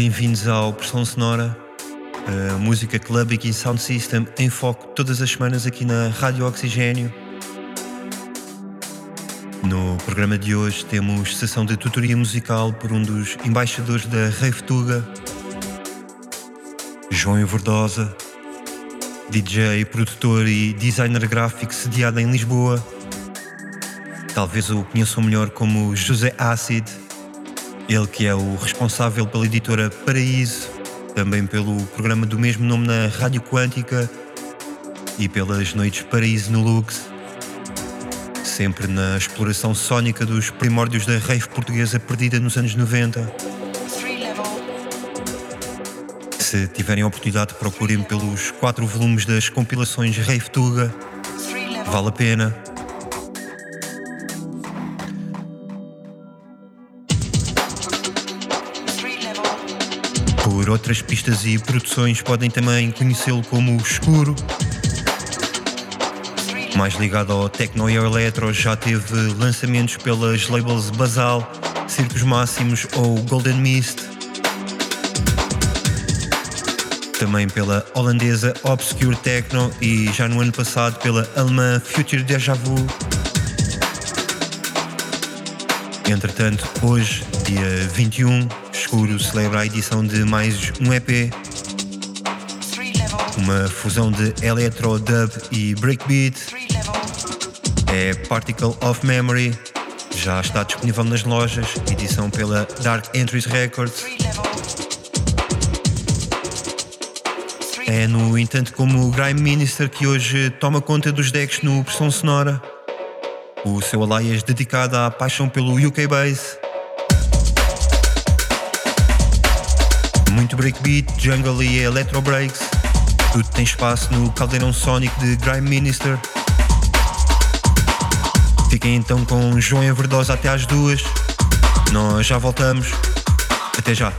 Bem-vindos ao Pressão Sonora, a música club e sound system em foco todas as semanas aqui na Rádio Oxigênio. No programa de hoje temos sessão de tutoria musical por um dos embaixadores da Rave Tuga, João Verdosa, DJ, produtor e designer gráfico sediado em Lisboa. Talvez o conheçam melhor como José Acid, ele que é o responsável pela editora Paraíso, também pelo programa do mesmo nome na Rádio Quântica e pelas noites Paraíso no Lux sempre na exploração sónica dos primórdios da rave portuguesa perdida nos anos 90. Se tiverem a oportunidade, procurem pelos quatro volumes das compilações Rave Tuga. Vale a pena. Por outras pistas e produções podem também conhecê-lo como Escuro, mais ligado ao techno e ao electro, já teve lançamentos pelas labels Basal, Circos Máximos ou Golden Mist. Também pela holandesa Obscure Techno e já no ano passado pela alemã Future Deja Vu. Entretanto, hoje, dia 21, Escuro celebra a edição de mais um EP uma fusão de electro, dub e breakbeat é Particle of Memory, já está disponível nas lojas, edição pela Dark Entries Records. É, no entanto, como o Grime Minister que hoje toma conta dos decks no Pressão Sonora. O seu alias dedicado à paixão pelo UK Bass. Muito breakbeat, jungle e electro breaks. Tudo tem espaço no caldeirão sónico de Grime Minister. Fiquem então com João Everdosa até às duas. Nós já voltamos. Até já.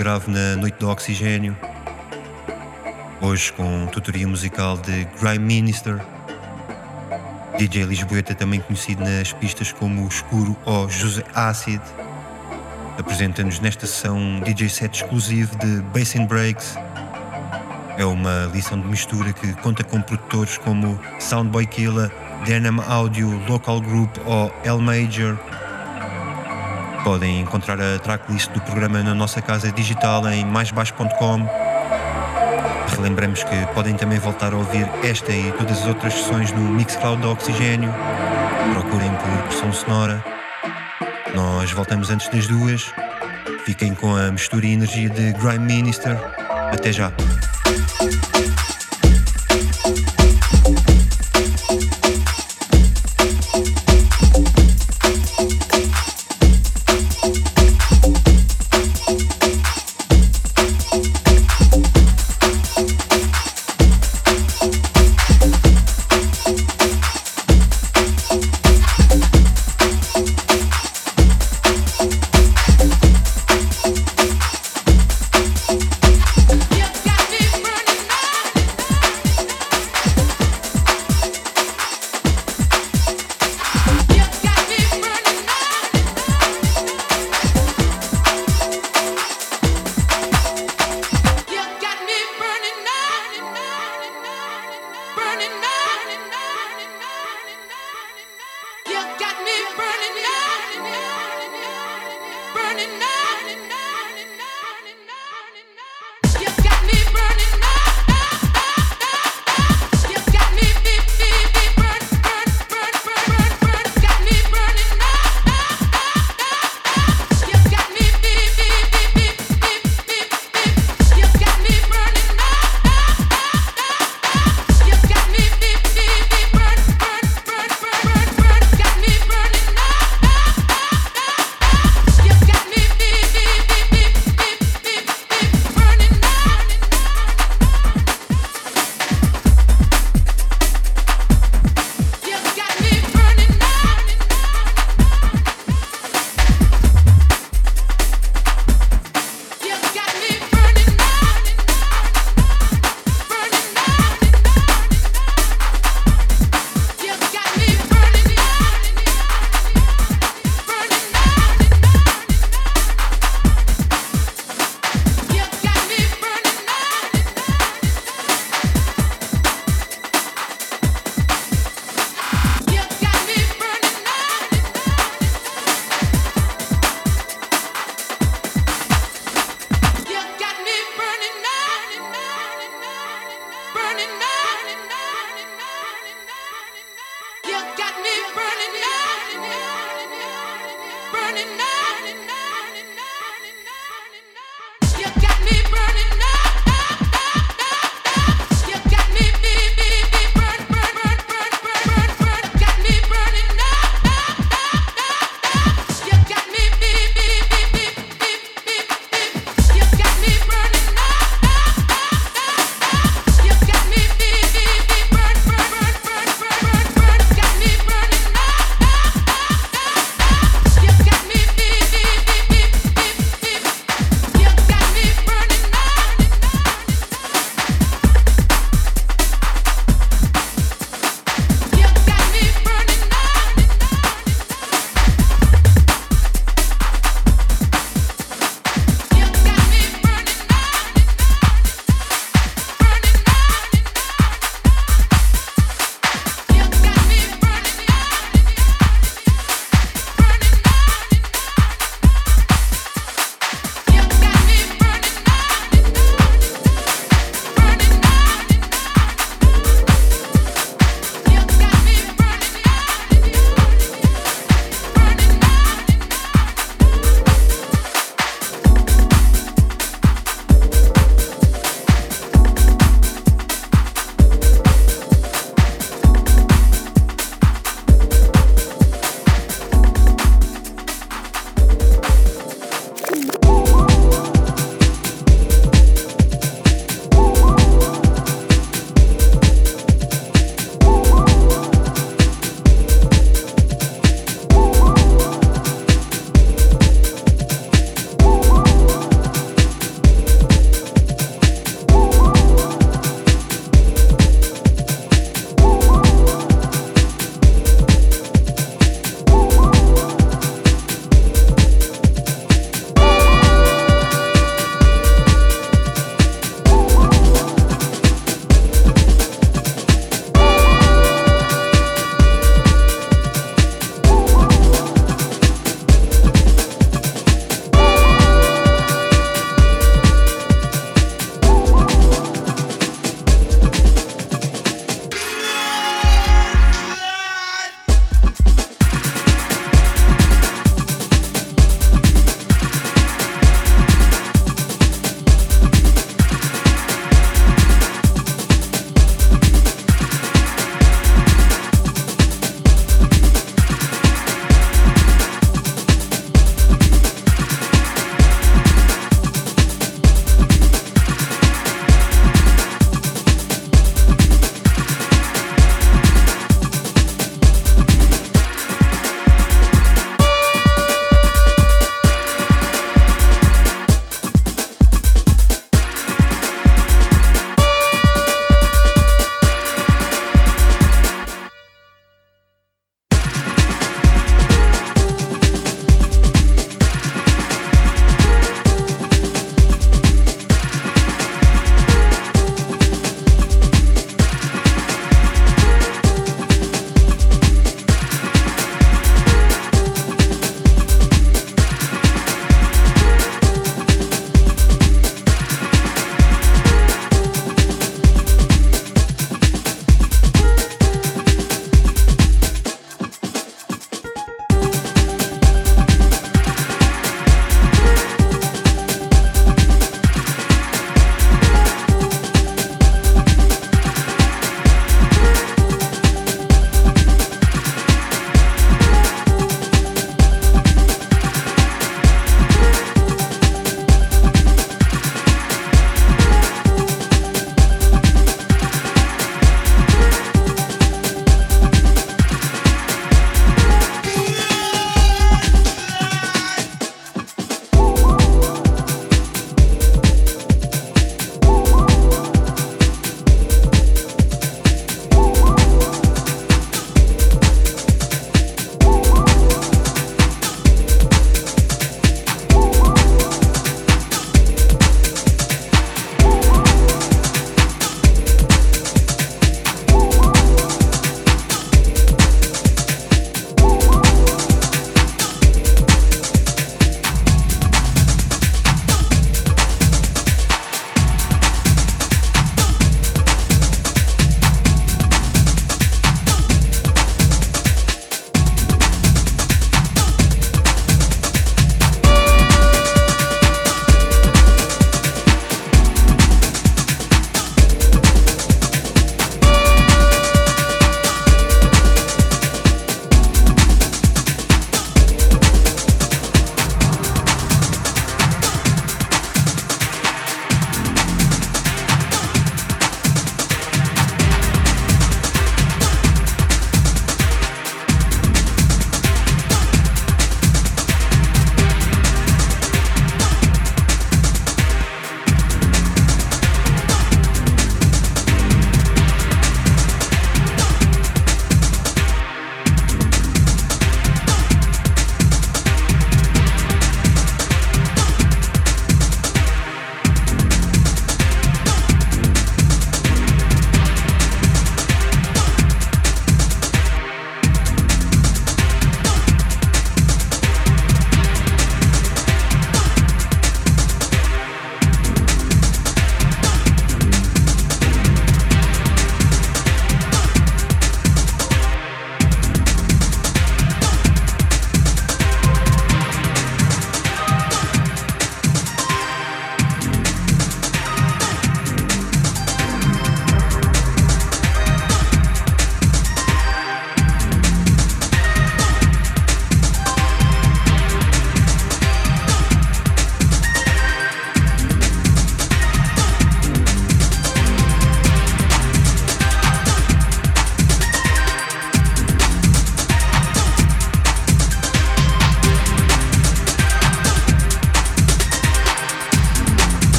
Subgrave na Noite do Oxigênio. Hoje com tutoria musical de Grime Minister, DJ Lisboeta também conhecido nas pistas como Escuro ou José Acid. Apresenta-nos nesta sessão um DJ set exclusivo de Bass and Breaks. É uma lição de mistura que conta com produtores como Soundboy Killer, Dynam Audio, Local Group ou L Major. Podem encontrar a tracklist do programa na nossa casa digital em maisbaixo.com. Relembramos que podem também voltar a ouvir esta e todas as outras sessões no Mixcloud do Oxigênio. Procurem por pressão sonora. Nós voltamos antes das duas. Fiquem com a mistura e energia de Grime Minister. Até já.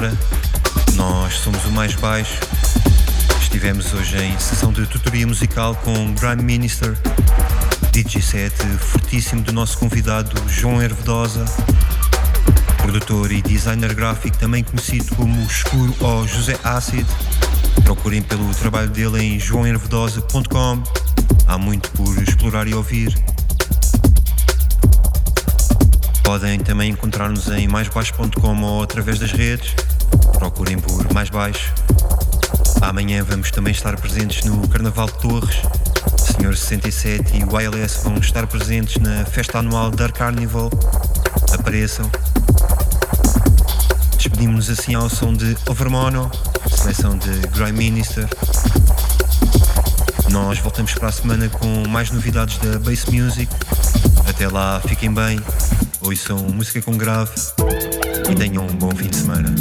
Sonora. Nós somos o mais baixo. Estivemos hoje em sessão de tutoria musical com Grime Minister, DJ set fortíssimo do nosso convidado João Hervedosa, produtor e designer gráfico também conhecido como Escuro ou José Acid. Procurem pelo trabalho dele em joãohervedosa.com. Há muito por explorar e ouvir. Podem também encontrar-nos em maisbaixo.com ou através das redes. Procurem por Mais Baixo. Amanhã vamos também estar presentes no Carnaval de Torres. Senhor 67 e o ILS vão estar presentes na festa anual Dark Carnival. Apareçam. Despedimos-nos assim ao som de Overmono, seleção de Grime Minister. Nós voltamos para a semana com mais novidades da Bass Music. Até lá, fiquem bem ouçam música com grave e tenham um bom fim de semana.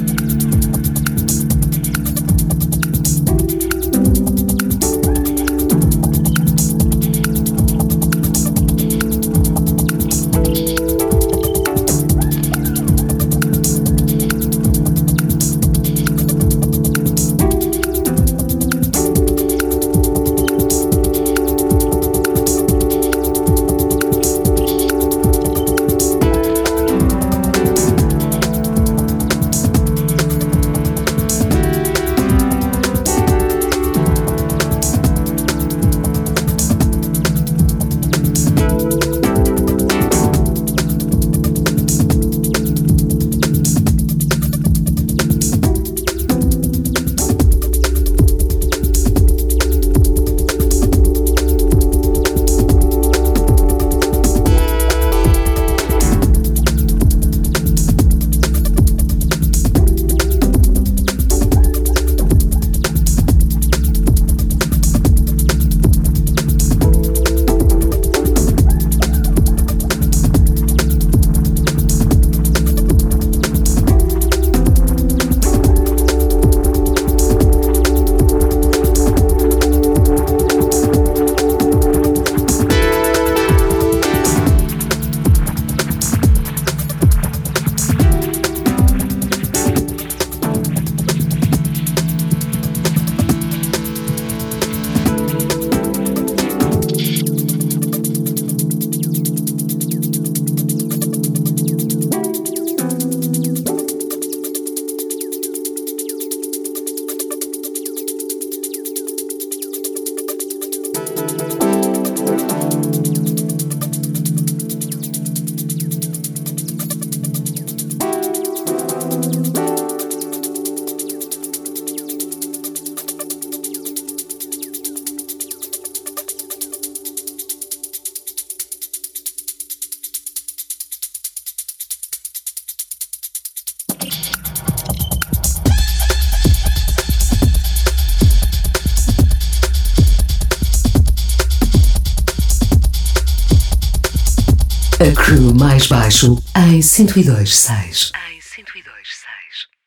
Baixo em 102.6.